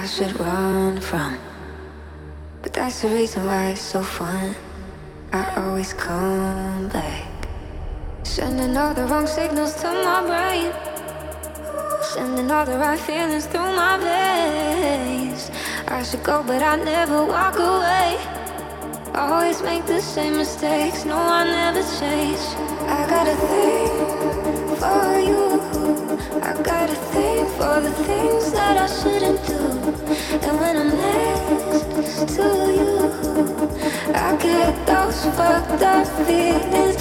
I should run from. But that's the reason why it's so fun. I always come back. Sending all the wrong signals to my brain. Sending all the right feelings through my veins. I should go, but I never walk away. Always make the same mistakes. No, I never change. I got a thing for you. I got a thing for the things that I shouldn't do. And when I'm next to you, I get those fucked up feelings.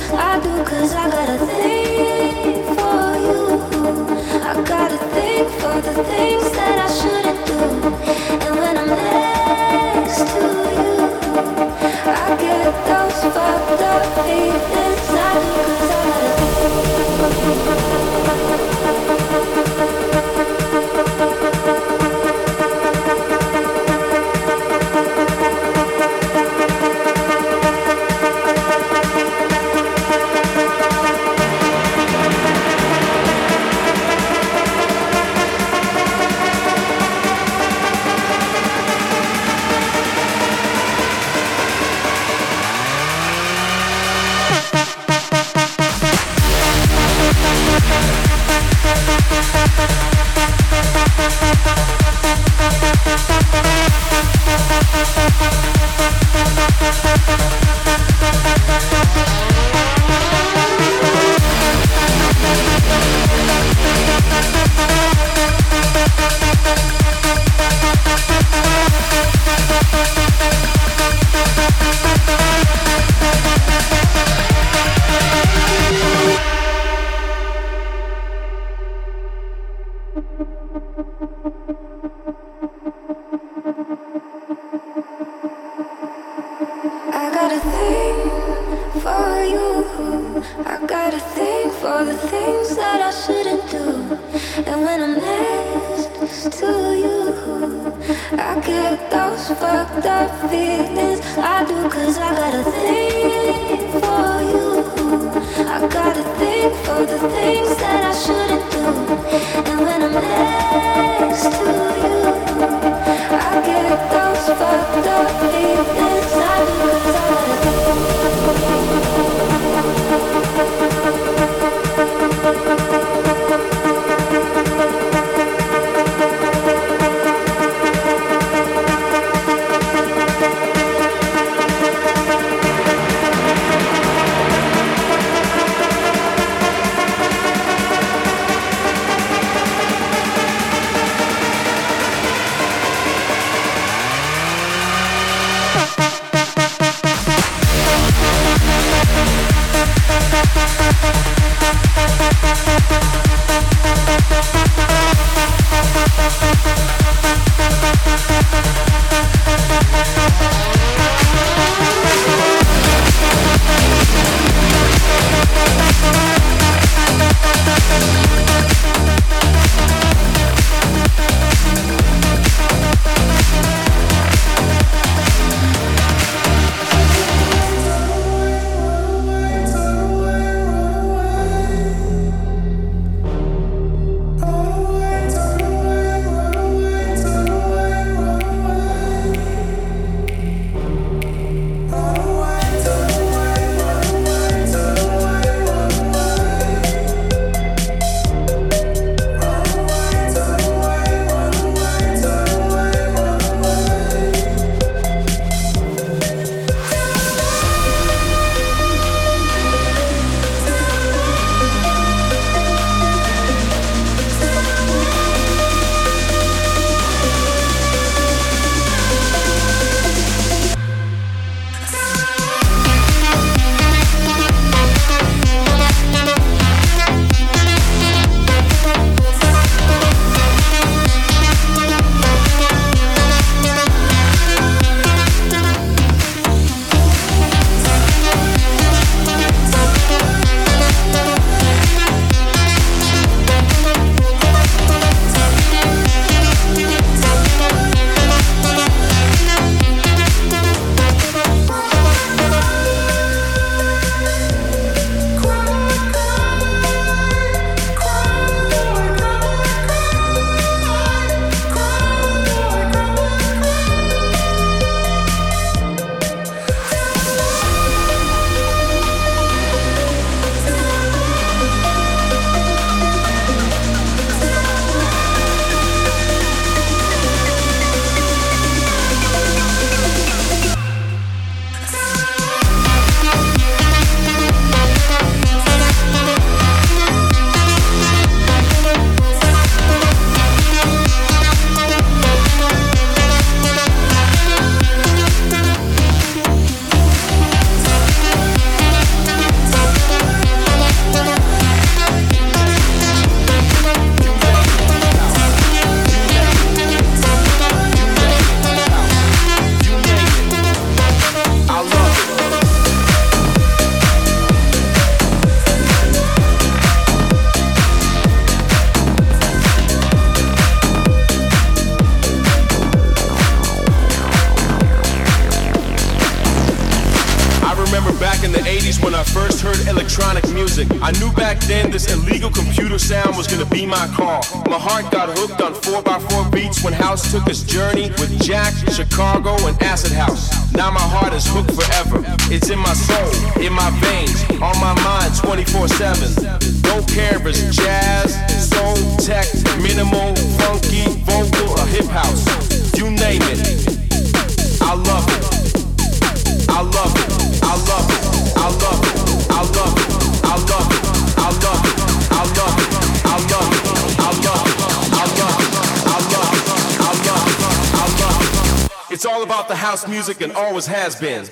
been.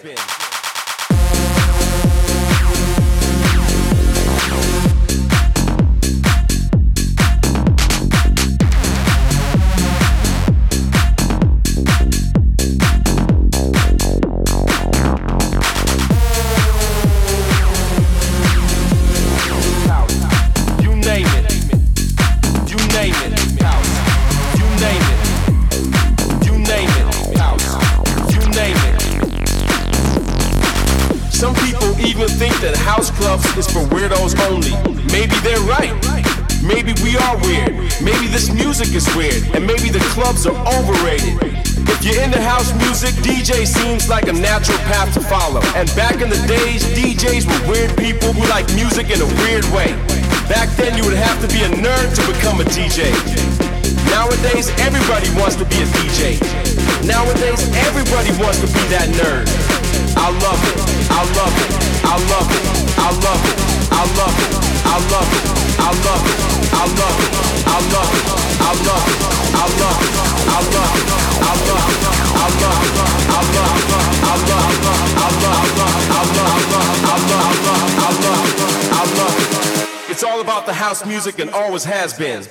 seems like a natural path to follow. And back in the days, DJs were weird people who liked music in a weird way. Back then, you would have to be a nerd to become a DJ. Nowadays, everybody wants to be a DJ. Nowadays, everybody wants to be that nerd. I love it. I love it. I love it. I love it love it. I love it. I love it. I love it. I love it. I love it. I love it. I love it. I love it. I love it. I love it. I love it. I love it. I love it. I love it. I love it. I love it. It's all about the house music and always has been.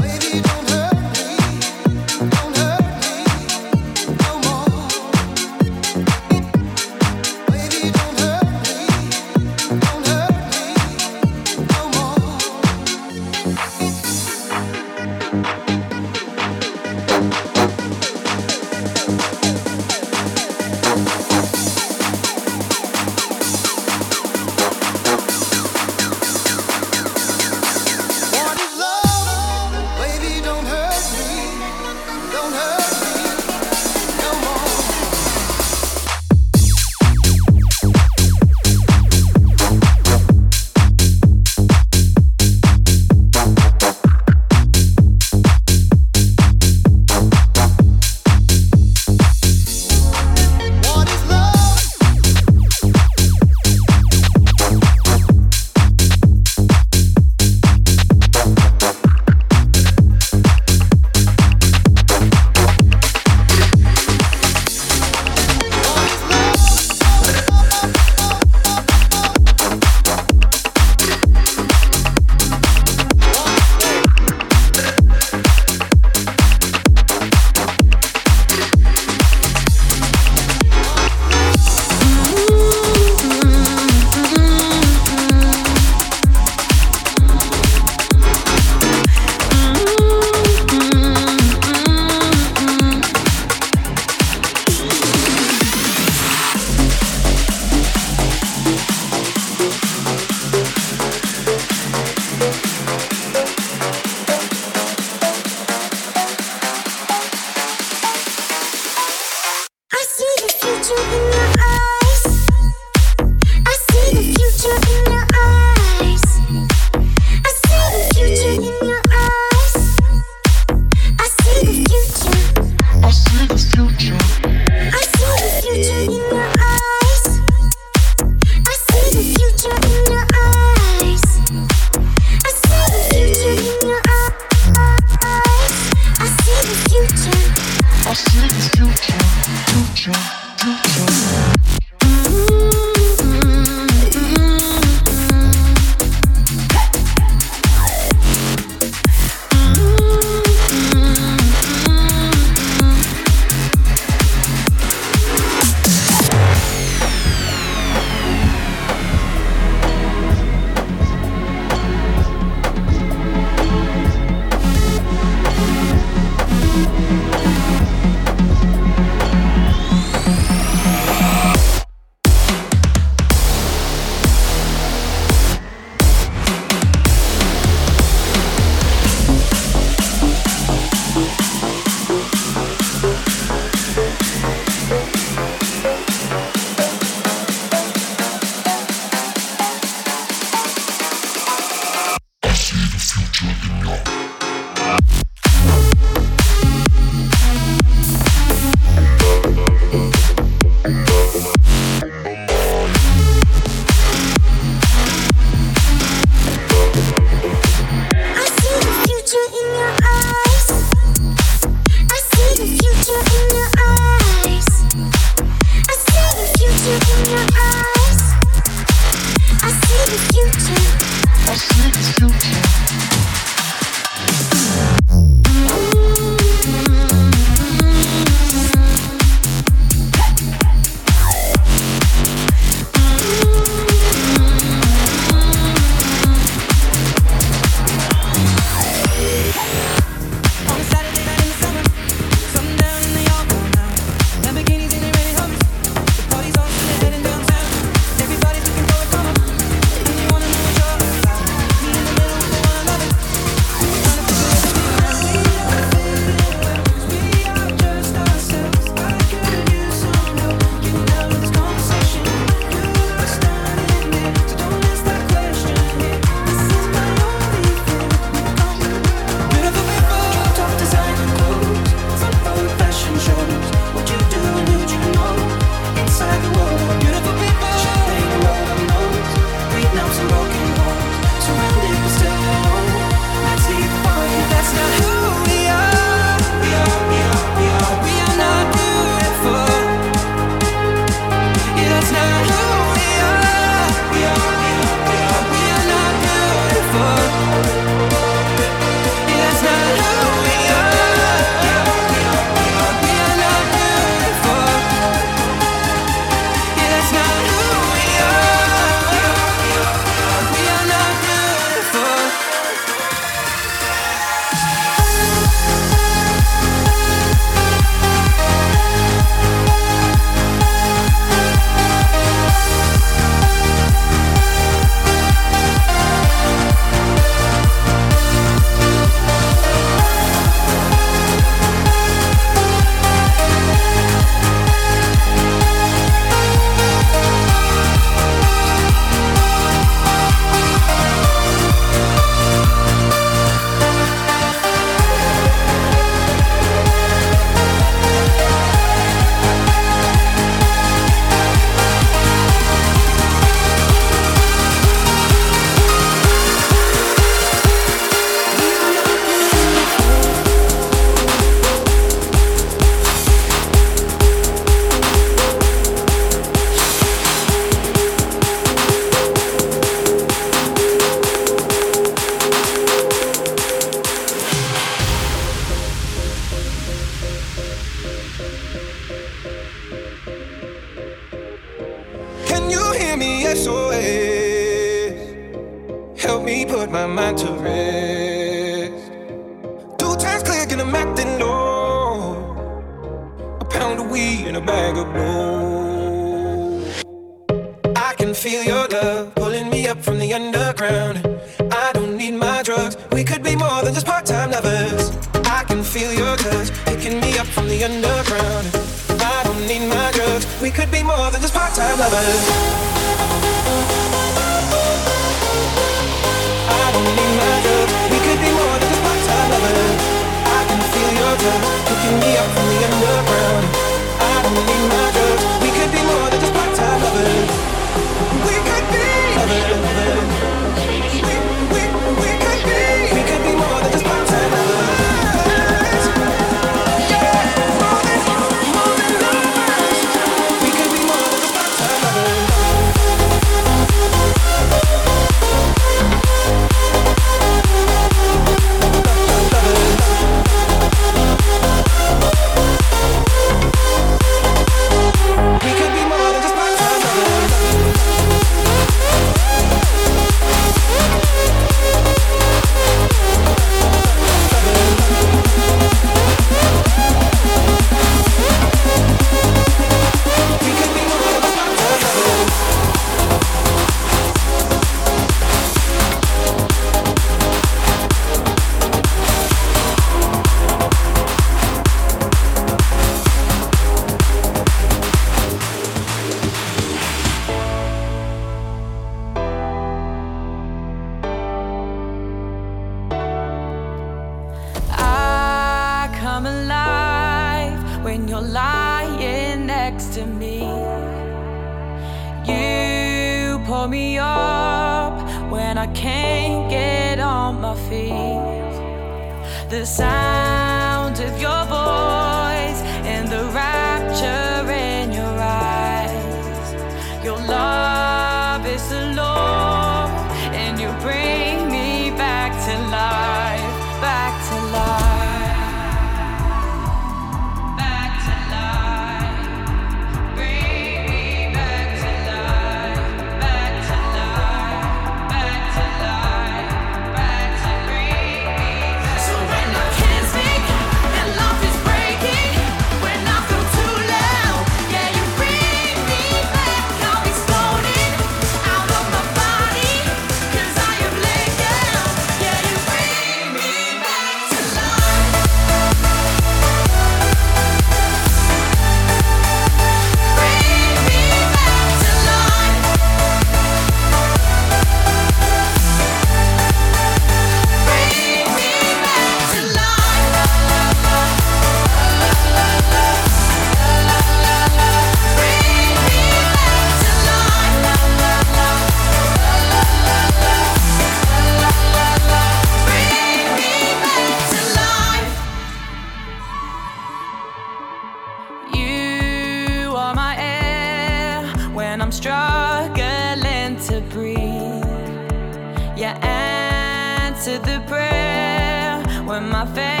My faith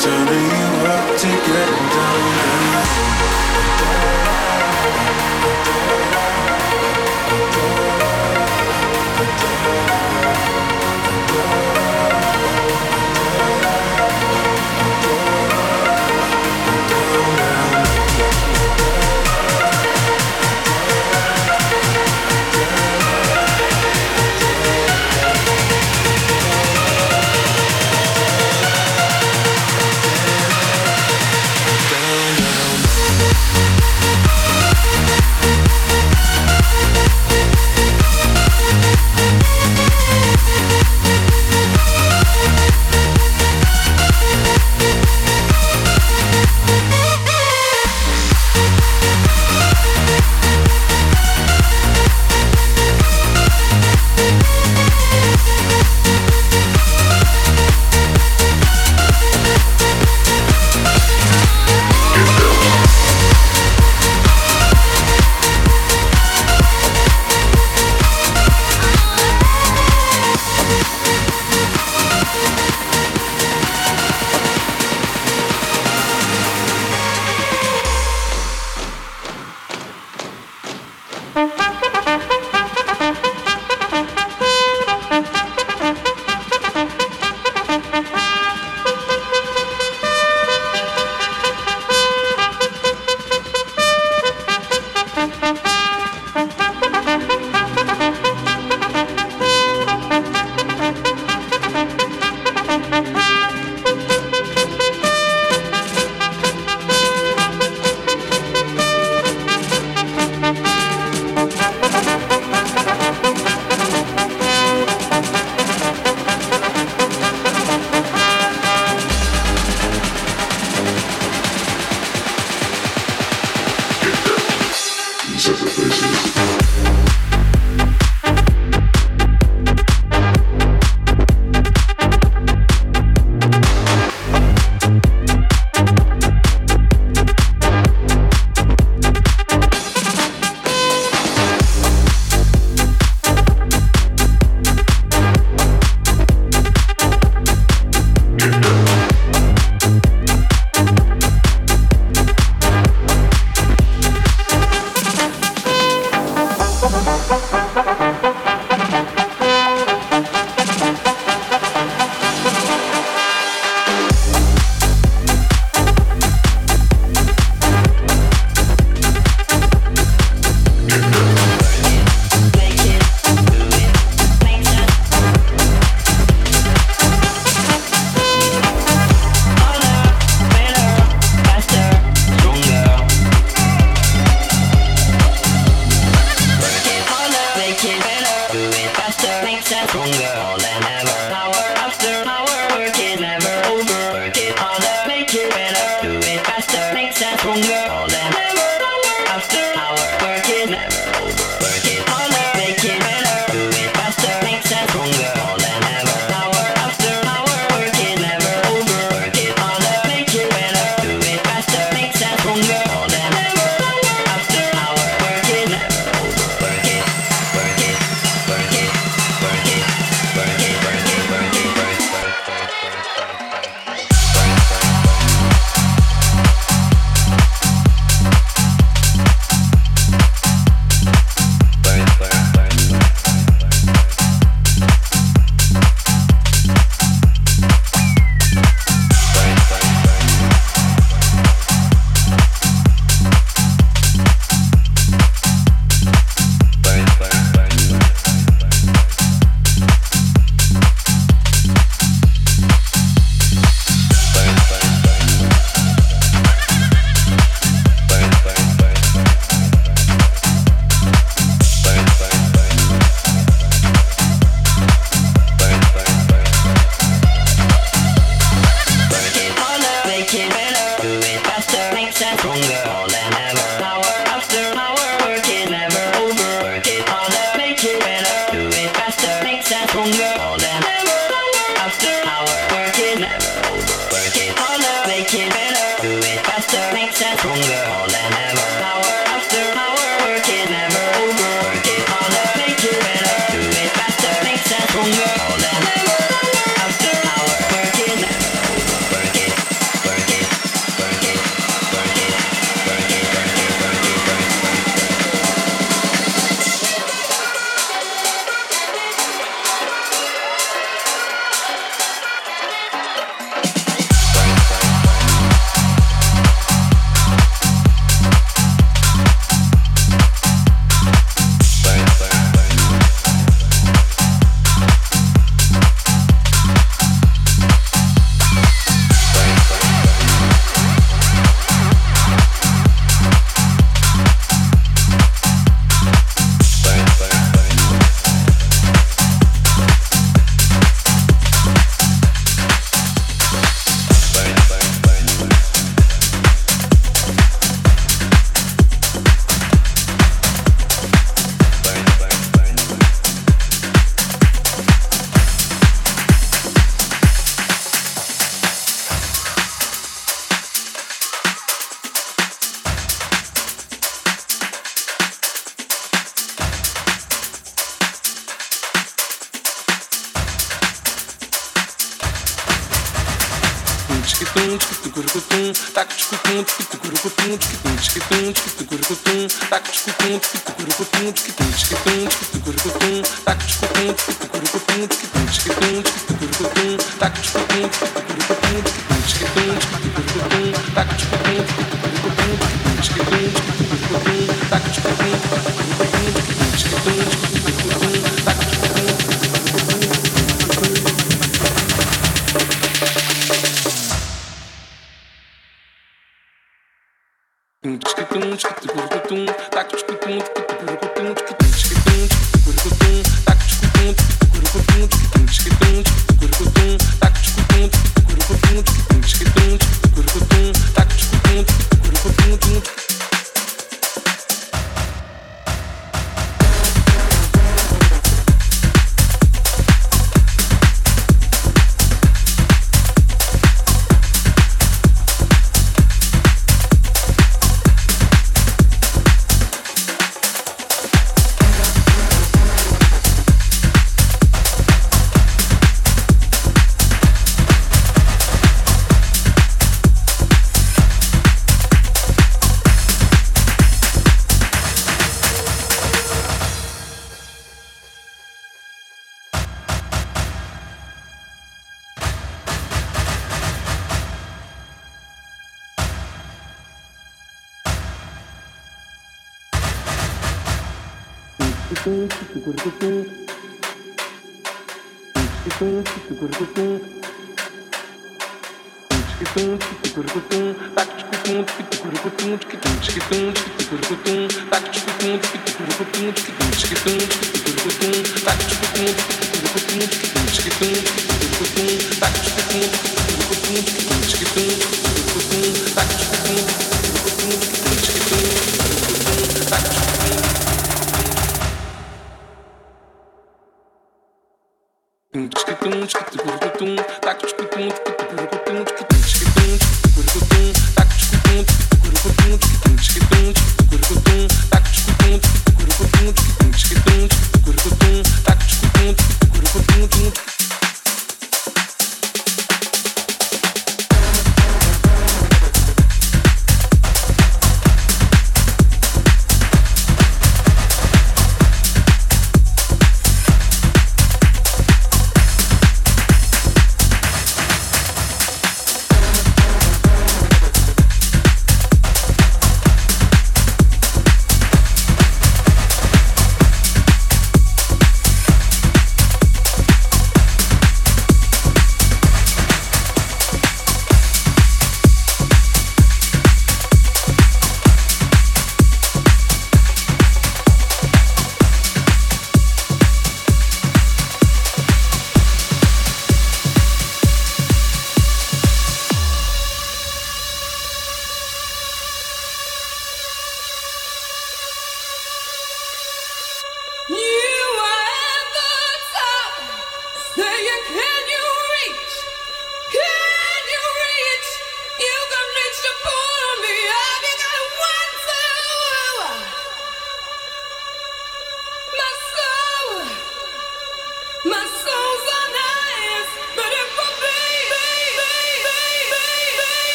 Turning you up to getting down, down. Thank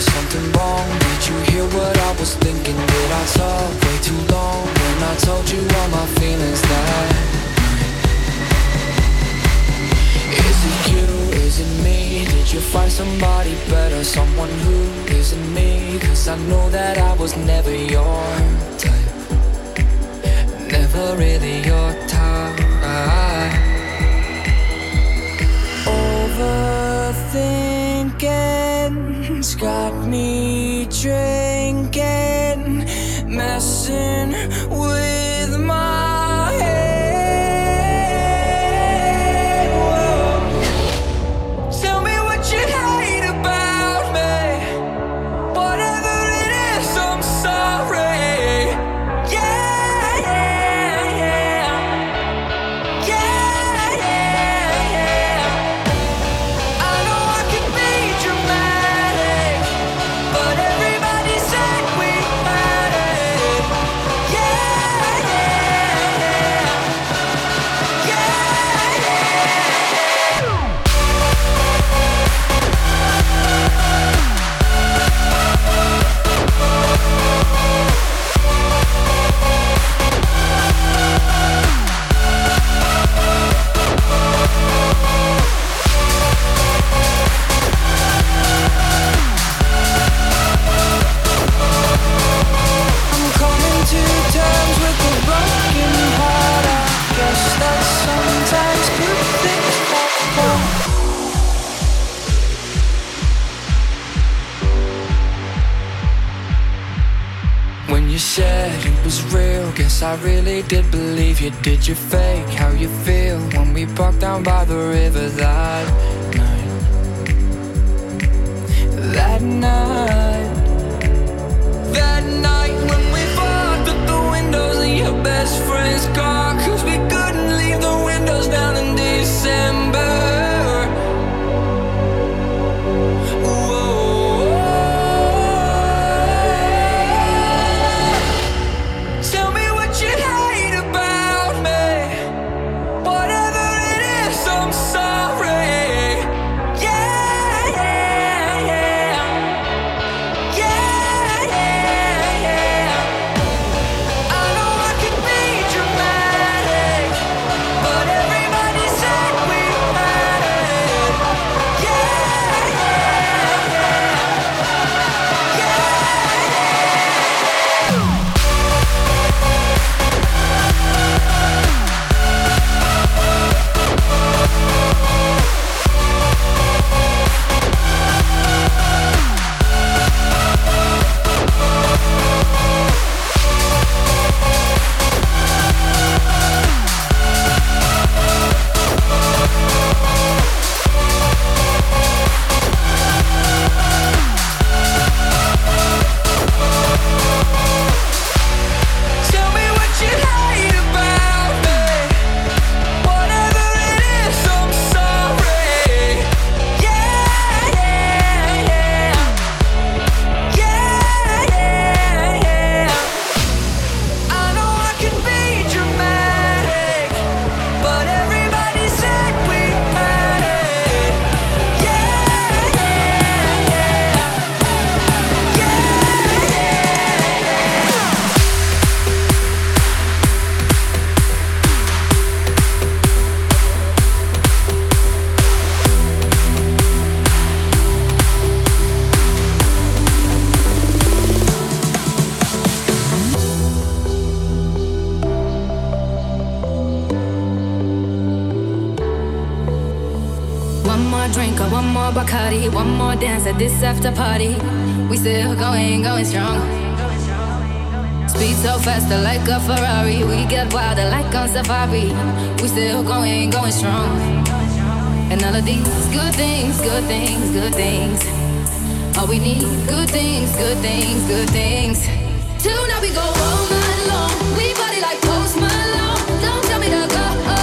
Something wrong? Did you hear what I was thinking? Did I talk way too long when I told you all my feelings that Is it you, is it me? Did you find somebody better? Someone who isn't me? Cause I know that I was never your type Never really your type Overthinking's got me drinking, messing I really did believe you. Did you fake how you feel when we parked down by the river that night? That night. That night when we fogged up the windows in your best friend's car dance at this after party. We still going, going strong. Speed so faster like a Ferrari. We get wilder like on safari. We still going, going strong. And all of these good things, good things, good things. All we need, good things, good things, good things. Tonight we go all night long. We party like Post Malone. Don't tell me to go.